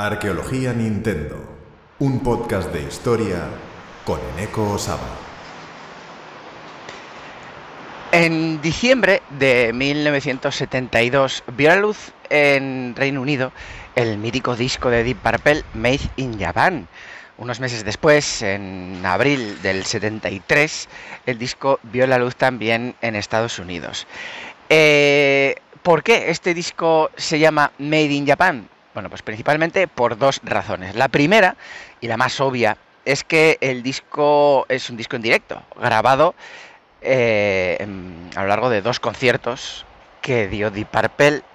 Arqueología Nintendo, un podcast de historia con Eneco Osama. En diciembre de 1972 vio la luz en Reino Unido el mítico disco de Deep Purple Made in Japan. Unos meses después, en abril del 73, el disco vio la luz también en Estados Unidos. Eh, ¿Por qué este disco se llama Made in Japan? Bueno, pues principalmente por dos razones. La primera, y la más obvia, es que el disco es un disco en directo, grabado eh, a lo largo de dos conciertos que dio Deep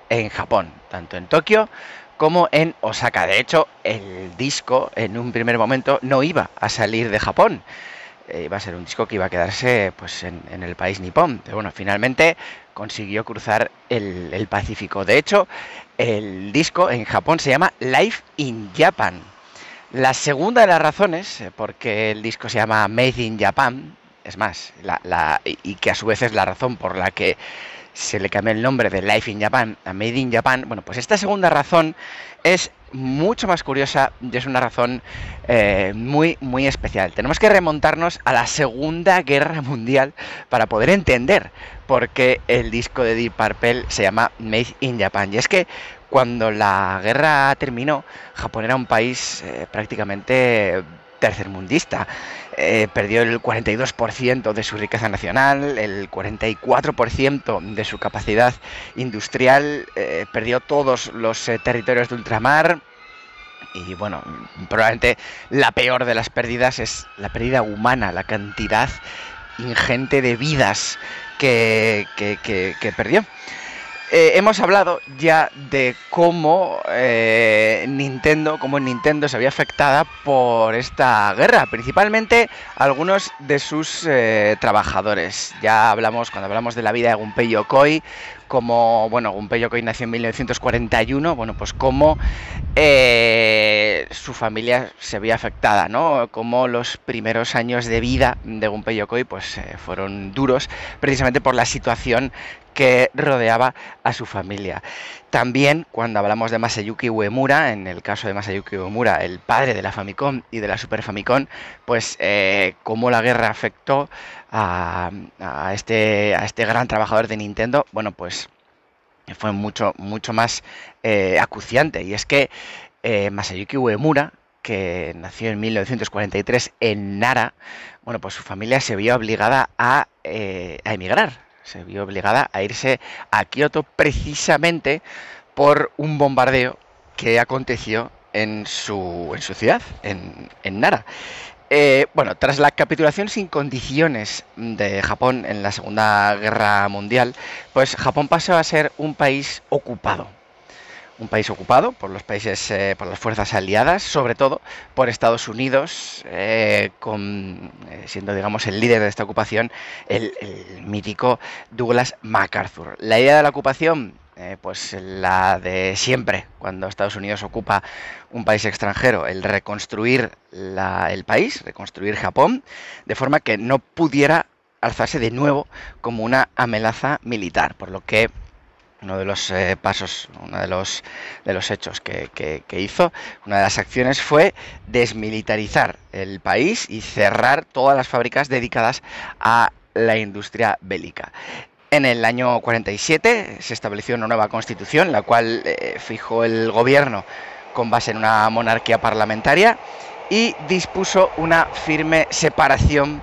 en Japón, tanto en Tokio como en Osaka. De hecho, el disco en un primer momento no iba a salir de Japón. Eh, iba a ser un disco que iba a quedarse pues, en, el país nipón. Pero bueno, finalmente consiguió cruzar el, Pacífico. De hecho, el disco en Japón se llama Life in Japan. La segunda de las razones, eh, porque el disco se llama Made in Japan, es más, y que a su vez es la razón por la que se le cambió el nombre de Life in Japan a Made in Japan, bueno, pues esta segunda razón es mucho más curiosa y es una razón eh, muy, muy especial. Tenemos que remontarnos a la Segunda Guerra Mundial para poder entender por qué el disco de Deep Purple se llama Made in Japan. Y es que cuando la guerra terminó, Japón era un país eh, prácticamente tercermundista. Eh, perdió el 42% de su riqueza nacional, el 44% de su capacidad industrial, perdió todos los territorios de ultramar. Y bueno, probablemente la peor de las pérdidas es la pérdida humana, la cantidad ingente de vidas que, que perdió. Eh, hemos hablado ya de cómo eh, Nintendo, cómo Nintendo se había afectada por esta guerra, principalmente algunos de sus eh, trabajadores. Ya hablamos, cuando hablamos de la vida de Gunpei Yokoi, como, bueno, Gunpei Yokoi nació en 1941, bueno, pues cómo su familia se veía afectada, ¿no? Cómo los primeros años de vida de Gunpei Yokoi, pues fueron duros, precisamente por la situación que rodeaba a su familia. También cuando hablamos de Masayuki Uemura, en el caso de Masayuki Uemura, el padre de la Famicom y de la Super Famicom, pues eh, cómo la guerra afectó a, este, a este gran trabajador de Nintendo, bueno, pues fue mucho, mucho más eh, acuciante. Y es que eh, Masayuki Uemura, que nació en 1943 en Nara, bueno, pues su familia se vio obligada a, a emigrar se vio obligada a irse a Kioto precisamente por un bombardeo que aconteció en su, en su ciudad, en, Nara. Eh, bueno, tras la capitulación sin condiciones de Japón en la Segunda Guerra Mundial, pues Japón pasó a ser un país ocupado un país ocupado por los países, eh, por las fuerzas aliadas, sobre todo por Estados Unidos, eh, eh, siendo digamos el líder de esta ocupación, el, mítico Douglas MacArthur. La idea de la ocupación, pues la de siempre, cuando Estados Unidos ocupa un país extranjero, el reconstruir el país, reconstruir Japón, de forma que no pudiera alzarse de nuevo como una amenaza militar, por lo que uno de los eh, pasos, uno de los, de los hechos que, hizo, una de las acciones fue desmilitarizar el país y cerrar todas las fábricas dedicadas a la industria bélica. En el año 47 se estableció una nueva constitución, la cual eh, fijó el gobierno con base en una monarquía parlamentaria y dispuso una firme separación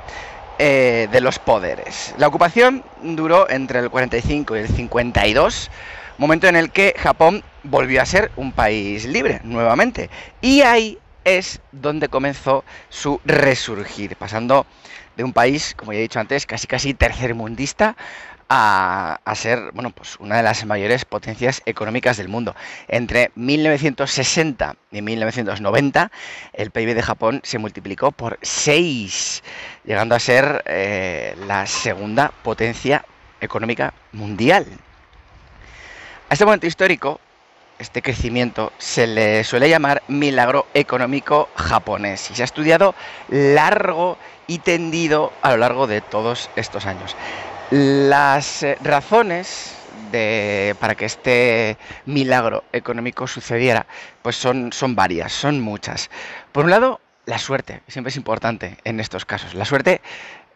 eh, de los poderes. La ocupación duró entre el 45 y el 52, momento en el que Japón volvió a ser un país libre nuevamente. Y ahí es donde comenzó su resurgir, pasando de un país, como ya he dicho antes, casi casi tercermundista, a, ser bueno, pues una de las mayores potencias económicas del mundo. Entre 1960 y 1990, el PIB de Japón se multiplicó por 6, llegando a ser eh, la segunda potencia económica mundial. A este momento histórico, este crecimiento se le suele llamar milagro económico japonés y se ha estudiado largo y tendido a lo largo de todos estos años. Las eh, razones para que este milagro económico sucediera, pues son, son varias, son muchas. Por un lado, la suerte, siempre es importante en estos casos. La suerte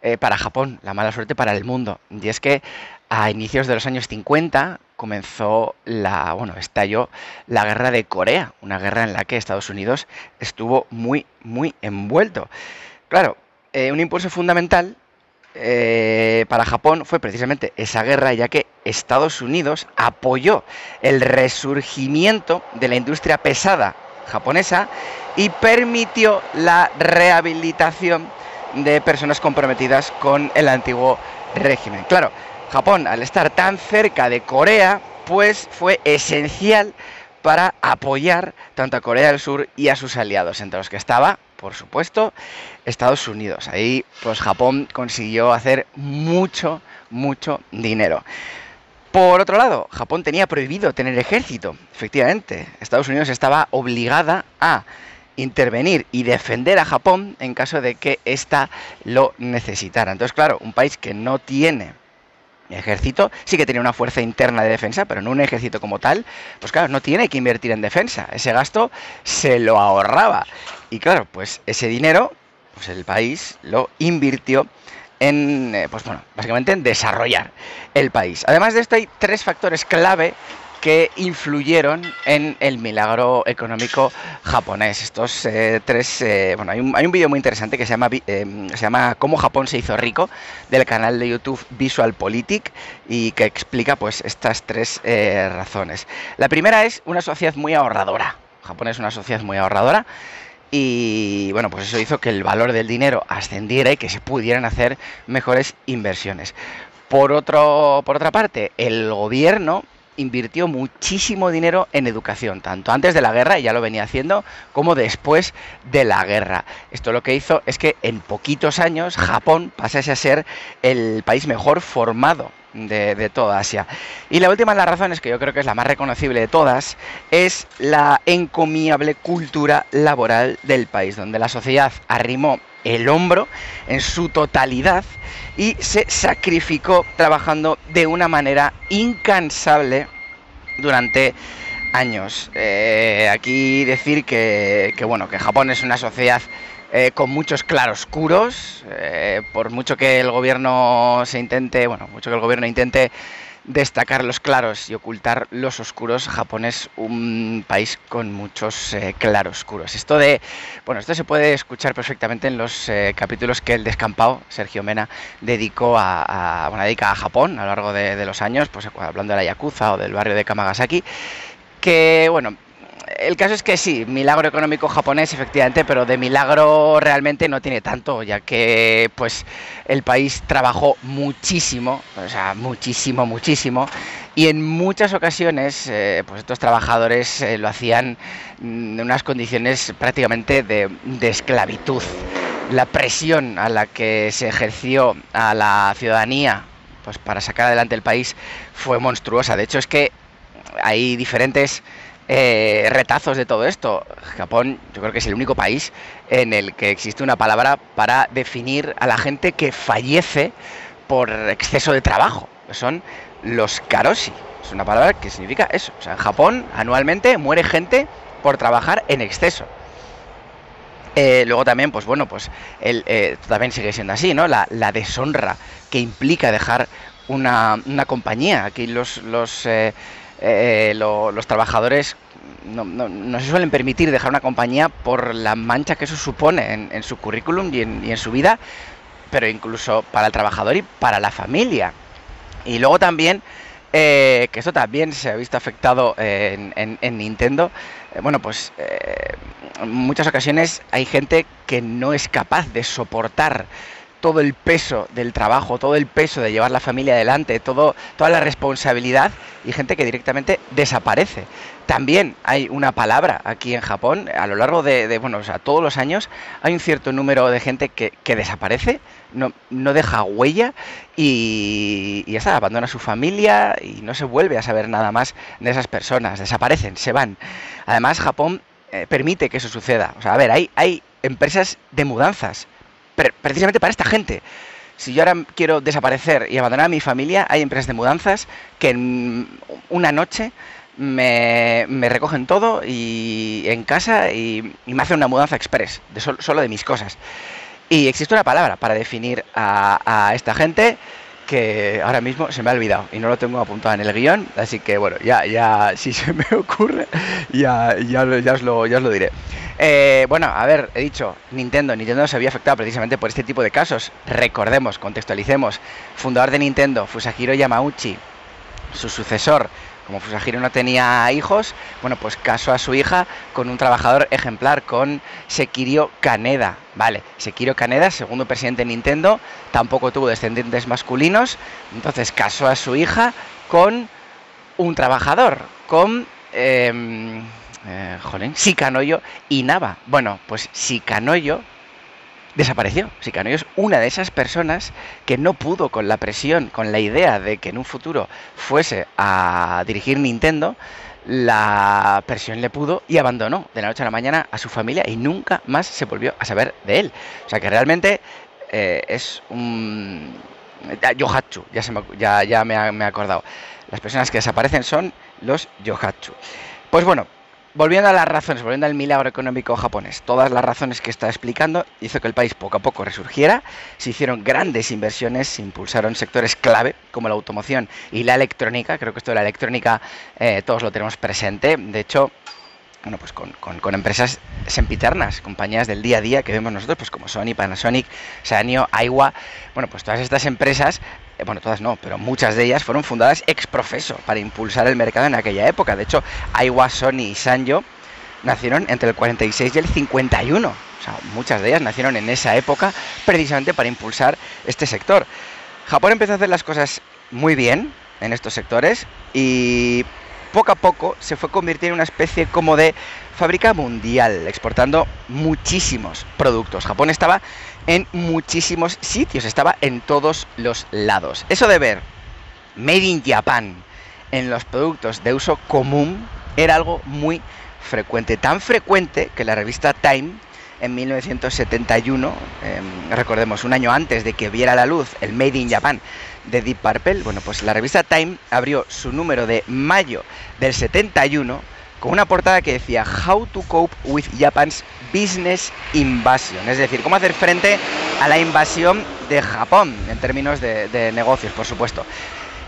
eh, para Japón, la mala suerte para el mundo. Y es que a inicios de los años 50 comenzó la, bueno, estalló la guerra de Corea, una guerra en la que Estados Unidos estuvo muy, muy envuelto. Claro, eh, un impulso fundamental eh, para Japón fue precisamente esa guerra, ya que Estados Unidos apoyó el resurgimiento de la industria pesada japonesa y permitió la rehabilitación de personas comprometidas con el antiguo régimen. Claro, Japón, al estar tan cerca de Corea, pues fue esencial para apoyar tanto a Corea del Sur y a sus aliados, entre los que estaba por supuesto, Estados Unidos. Ahí, pues Japón consiguió hacer mucho, mucho dinero. Por otro lado, Japón tenía prohibido tener ejército. Efectivamente, Estados Unidos estaba obligada a intervenir y defender a Japón en caso de que ésta lo necesitara. Entonces, claro, un país que no tiene ejército sí que tenía una fuerza interna de defensa, pero no un ejército como tal, pues claro, no tiene que invertir en defensa. Ese gasto se lo ahorraba. Y claro, pues ese dinero, pues el país lo invirtió en, eh, pues bueno, básicamente en desarrollar el país. Además de esto hay tres factores clave que influyeron en el milagro económico japonés. Estos eh, tres, eh, bueno, hay un, hay vídeo muy interesante que se llama, eh, se llama Cómo Japón se hizo rico del canal de YouTube Visual Politic y que explica pues estas tres razones. La primera es una sociedad muy ahorradora. Japón es una sociedad muy ahorradora y bueno, pues eso hizo que el valor del dinero ascendiera y que se pudieran hacer mejores inversiones. Por, otro, por otra parte, el gobierno invirtió muchísimo dinero en educación, tanto antes de la guerra, y ya lo venía haciendo, como después de la guerra. Esto lo que hizo es que en poquitos años Japón pasase a ser el país mejor formado de, toda Asia. Y la última de las razones, que yo creo que es la más reconocible de todas, es la encomiable cultura laboral del país, donde la sociedad arrimó el hombro en su totalidad y se sacrificó trabajando de una manera incansable durante años. Eh, aquí decir que, bueno, que Japón es una sociedad eh, con muchos claroscuros, eh, por mucho que el gobierno se intente, bueno, mucho que el gobierno intente destacar los claros y ocultar los oscuros, Japón es un país con muchos eh, claroscuros. Esto de, bueno, esto se puede escuchar perfectamente en los eh, capítulos que el descampado, Sergio Mena, dedicó a, bueno, dedica a Japón a lo largo de, de los años, pues hablando de la Yakuza o del barrio de Kamagasaki, que, bueno, el caso es que sí, milagro económico japonés, efectivamente, pero de milagro realmente no tiene tanto, ya que pues el país trabajó muchísimo, o sea, muchísimo, muchísimo, y en muchas ocasiones eh, pues estos trabajadores eh, lo hacían en unas condiciones prácticamente de, de esclavitud. La presión a la que se ejerció a la ciudadanía pues para sacar adelante el país fue monstruosa. De hecho es que hay diferentes eh, retazos de todo esto. Japón yo creo que es el único país en el que existe una palabra para definir a la gente que fallece por exceso de trabajo. Son los karoshi. Es una palabra que significa eso. O sea, en Japón anualmente muere gente por trabajar en exceso. Eh, luego también, pues bueno, pues el, eh, también sigue siendo así, ¿no? La, deshonra que implica dejar una, una compañía. Aquí los, los los trabajadores no, se suelen permitir dejar una compañía por la mancha que eso supone en, su currículum y en, su vida, pero incluso para el trabajador y para la familia. Y luego también, eh, que esto también se ha visto afectado en, Nintendo, eh, bueno, pues en muchas ocasiones hay gente que no es capaz de soportar todo el peso del trabajo, todo el peso de llevar la familia adelante, todo, toda la responsabilidad y gente que directamente desaparece. También hay una palabra aquí en Japón, a lo largo de, bueno, o sea, todos los años hay un cierto número de gente que, desaparece, no, deja huella y, ya está, abandona su familia y no se vuelve a saber nada más de esas personas, desaparecen, se van. Además, Japón eh, permite que eso suceda. O sea, a ver, hay empresas de mudanzas, precisamente para esta gente. Si yo ahora quiero desaparecer y abandonar a mi familia, hay empresas de mudanzas que en una noche me, recogen todo y en casa y, me hacen una mudanza express, de solo de mis cosas. Y existe una palabra para definir a esta gente que ahora mismo se me ha olvidado y no lo tengo apuntado en el guion, así que bueno, ya, ya, si se me ocurre, ya, ya, ya, os, lo, ya os lo diré. Eh, bueno, a ver, he dicho, Nintendo, Nintendo se había afectado precisamente por este tipo de casos. Recordemos, contextualicemos, fundador de Nintendo, Fusahiro Yamauchi, su sucesor, como Fusahiro no tenía hijos, bueno, pues casó a su hija con un trabajador ejemplar, con Sekirio Kaneda. Vale, Sekirio Kaneda, segundo presidente de Nintendo, tampoco tuvo descendientes masculinos, entonces casó a su hija con un trabajador, con... Eh, eh, jolín, Shikanoyo Inaba. Bueno, pues Shikanoyo desapareció. Sicanoyo es una de esas personas que no pudo con la presión, con la idea de que en un futuro fuese a dirigir Nintendo, la presión le pudo y abandonó de la noche a la mañana a su familia y nunca más se volvió a saber de él. O sea que realmente eh, es un... Yohatsu, ya, se me, me, me he acordado. Las personas que desaparecen son los Yohatsu. Pues bueno, Volviendo a las razones, volviendo al milagro económico japonés, todas las razones que está explicando hizo que el país poco a poco resurgiera, se hicieron grandes inversiones, se impulsaron sectores clave como la automoción y la electrónica, creo que esto de la electrónica eh, todos lo tenemos presente, de hecho bueno, pues con, con, empresas sempiternas, compañías del día a día que vemos nosotros, pues como Sony, Panasonic, Sanyo, Aiwa, bueno, pues todas estas empresas, bueno, todas no, pero muchas de ellas fueron fundadas ex profeso para impulsar el mercado en aquella época. De hecho, Aiwa, Sony y Sanyo nacieron entre el 46 y el 51. O sea, muchas de ellas nacieron en esa época precisamente para impulsar este sector. Japón empezó a hacer las cosas muy bien en estos sectores y poco a poco se fue convirtiendo en una especie como de fábrica mundial, exportando muchísimos productos. Japón estaba en muchísimos sitios, estaba en todos los lados. Eso de ver Made in Japan en los productos de uso común era algo muy frecuente, tan frecuente que la revista Time en 1971, em, recordemos un año antes de que viera la luz el Made in Japan de Deep Purple, bueno, pues la revista Time abrió su número de mayo del 71 con una portada que decía How to cope with Japan's business invasion, es decir, cómo hacer frente a la invasión de Japón en términos de, negocios, por supuesto.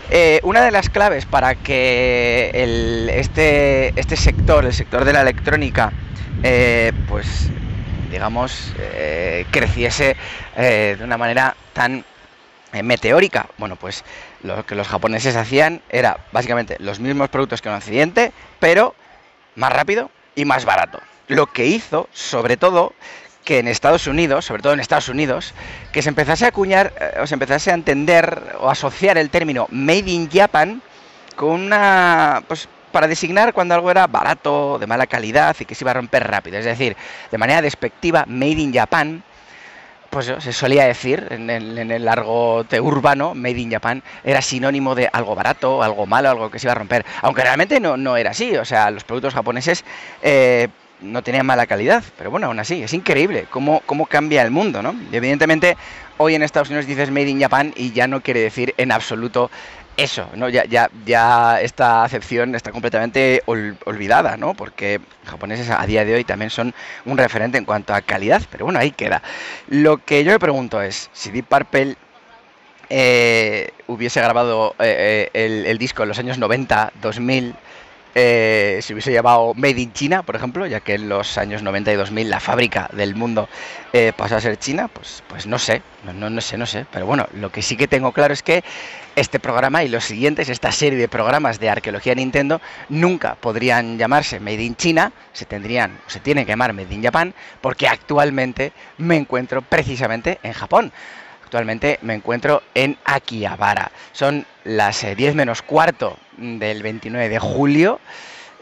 Eh, una de las claves para que este, este sector, el sector de la electrónica, eh, pues digamos, eh, creciese de una manera tan meteórica. Bueno, pues lo que los japoneses hacían era básicamente los mismos productos que en Occidente, pero más rápido y más barato. Lo que hizo, sobre todo, que en Estados Unidos, sobre todo en Estados Unidos, que se empezase a acuñar, eh, o se empezase a entender o asociar el término Made in Japan con una, pues para designar cuando algo era barato, de mala calidad y que se iba a romper rápido. Es decir, de manera despectiva, Made in Japan pues se solía decir en el, largo urbano, Made in Japan, era sinónimo de algo barato, algo malo, algo que se iba a romper. Aunque realmente no, no era así, o sea, los productos japoneses eh, no tenían mala calidad, pero bueno, aún así, es increíble cómo, cómo cambia el mundo, ¿no? Y evidentemente, hoy en Estados Unidos dices Made in Japan y ya no quiere decir en absoluto eso, ¿no? Ya, ya, ya esta acepción está completamente olvidada, ¿no? Porque japoneses a día de hoy también son un referente en cuanto a calidad, pero bueno, ahí queda. Lo que yo me pregunto es, si Deep Purple eh, hubiese grabado eh, eh, el, el, disco en los años 90, 2000, eh, si hubiese llamado Made in China, por ejemplo, ya que en los años 90 y 2000 la fábrica del mundo eh, pasó a ser China, pues, pues no sé, no, no, sé, no sé. Pero bueno, lo que sí que tengo claro es que este programa y los siguientes, esta serie de programas de arqueología Nintendo, nunca podrían llamarse Made in China, se tendrían, se tienen que llamar Made in Japan, porque actualmente me encuentro precisamente en Japón Actualmente me encuentro en Akihabara. Son las 10 menos cuarto del 29 de julio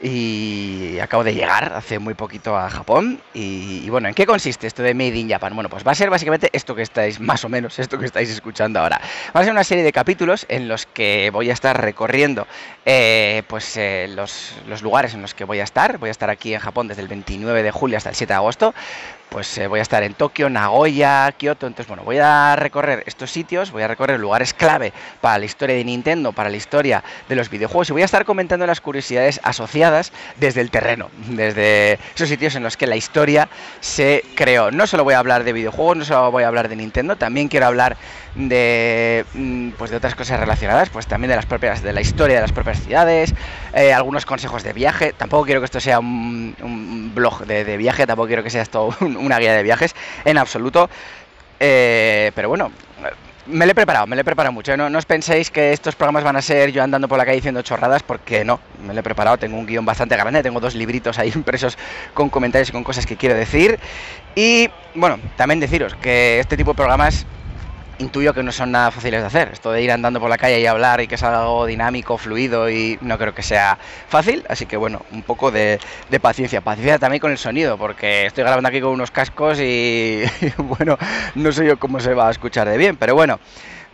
y acabo de llegar hace muy poquito a Japón. Y, bueno, ¿en qué consiste esto de Made in Japan? Bueno, pues va a ser básicamente esto que estáis, más o menos, esto que estáis escuchando ahora. Va a ser una serie de capítulos en los que voy a estar recorriendo eh, pues eh, los, los lugares en los que voy a estar. Voy a estar aquí en Japón desde el 29 de julio hasta el 7 de agosto pues eh, voy a estar en Tokio, Nagoya, Kioto, entonces bueno, voy a recorrer estos sitios, voy a recorrer lugares clave para la historia de Nintendo, para la historia de los videojuegos y voy a estar comentando las curiosidades asociadas desde el terreno, desde esos sitios en los que la historia se creó. No solo voy a hablar de videojuegos, no solo voy a hablar de Nintendo, también quiero hablar de mm, pues de otras cosas relacionadas, pues también de las propias de la historia de las propias ciudades, eh, algunos consejos de viaje. Tampoco quiero que esto sea un, blog de, viaje, tampoco quiero que sea esto una guía de viajes en absoluto. Eh, pero bueno, me lo he preparado, me lo he preparado mucho. No, no, os penséis que estos programas van a ser yo andando por la calle diciendo chorradas, porque no, me lo he preparado. Tengo un guion bastante grande, tengo dos libritos ahí impresos con comentarios y con cosas que quiero decir. Y bueno, también deciros que este tipo de programas intuyo que no son nada fáciles de hacer. Esto de ir andando por la calle y hablar y que es algo dinámico, fluido y no creo que sea fácil. Así que bueno, un poco de, paciencia. Paciencia también con el sonido, porque estoy grabando aquí con unos cascos y, y bueno, no sé yo cómo se va a escuchar de bien, pero bueno.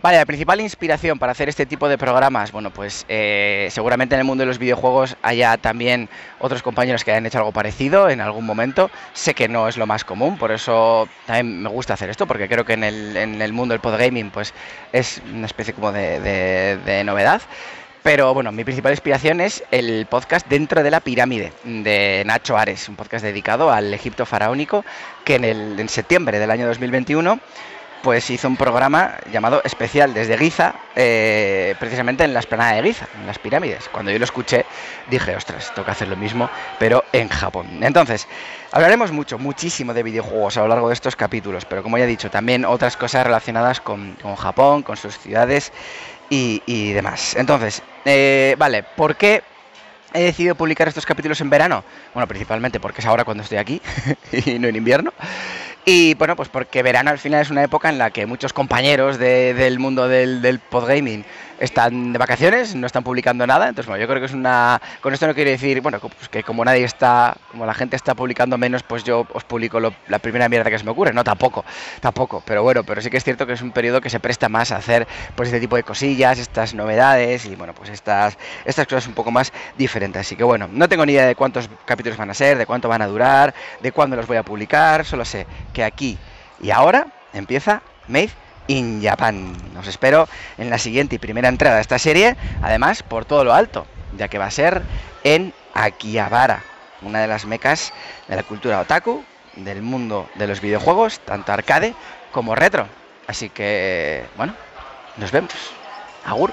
Vale, la principal inspiración para hacer este tipo de programas, bueno, pues eh, seguramente en el mundo de los videojuegos haya también otros compañeros que hayan hecho algo parecido en algún momento. Sé que no es lo más común, por eso también me gusta hacer esto, porque creo que en el, en el mundo del podgaming pues es una especie como de, de, novedad. Pero bueno, mi principal inspiración es el podcast Dentro de la Pirámide de Nacho Ares, un podcast dedicado al Egipto faraónico que en, el, en septiembre del año 2021 pues hizo un programa llamado Especial desde Giza, eh, precisamente en la esplanada de Giza, en las pirámides. Cuando yo lo escuché, dije, ostras, que hacer lo mismo, pero en Japón. Entonces, hablaremos mucho, muchísimo de videojuegos a lo largo de estos capítulos, pero como ya he dicho, también otras cosas relacionadas con, Japón, con sus ciudades y, demás. Entonces, eh, vale, ¿por qué he decidido publicar estos capítulos en verano? Bueno, principalmente porque es ahora cuando estoy aquí y no en invierno. Y bueno, pues porque verano al final es una época en la que muchos compañeros del mundo del, del podgaming están de vacaciones, no están publicando nada, entonces bueno, yo creo que es una... Con esto no quiero decir, bueno, pues que como nadie está, como la gente está publicando menos, pues yo os publico la primera mierda que se me ocurre, no, tampoco, tampoco, pero bueno, pero sí que es cierto que es un periodo que se presta más a hacer pues este tipo de cosillas, estas novedades y bueno, pues estas, estas cosas un poco más diferentes, así que bueno, no tengo ni idea de cuántos capítulos van a ser, de cuánto van a durar, de cuándo los voy a publicar, solo sé que aquí y ahora empieza Made in Japan. Os espero en la siguiente y primera entrada de esta serie, además por todo lo alto, ya que va a ser en Akihabara, una de las mecas de la cultura otaku, del mundo de los videojuegos, tanto arcade como retro. Así que, bueno, nos vemos. Agur.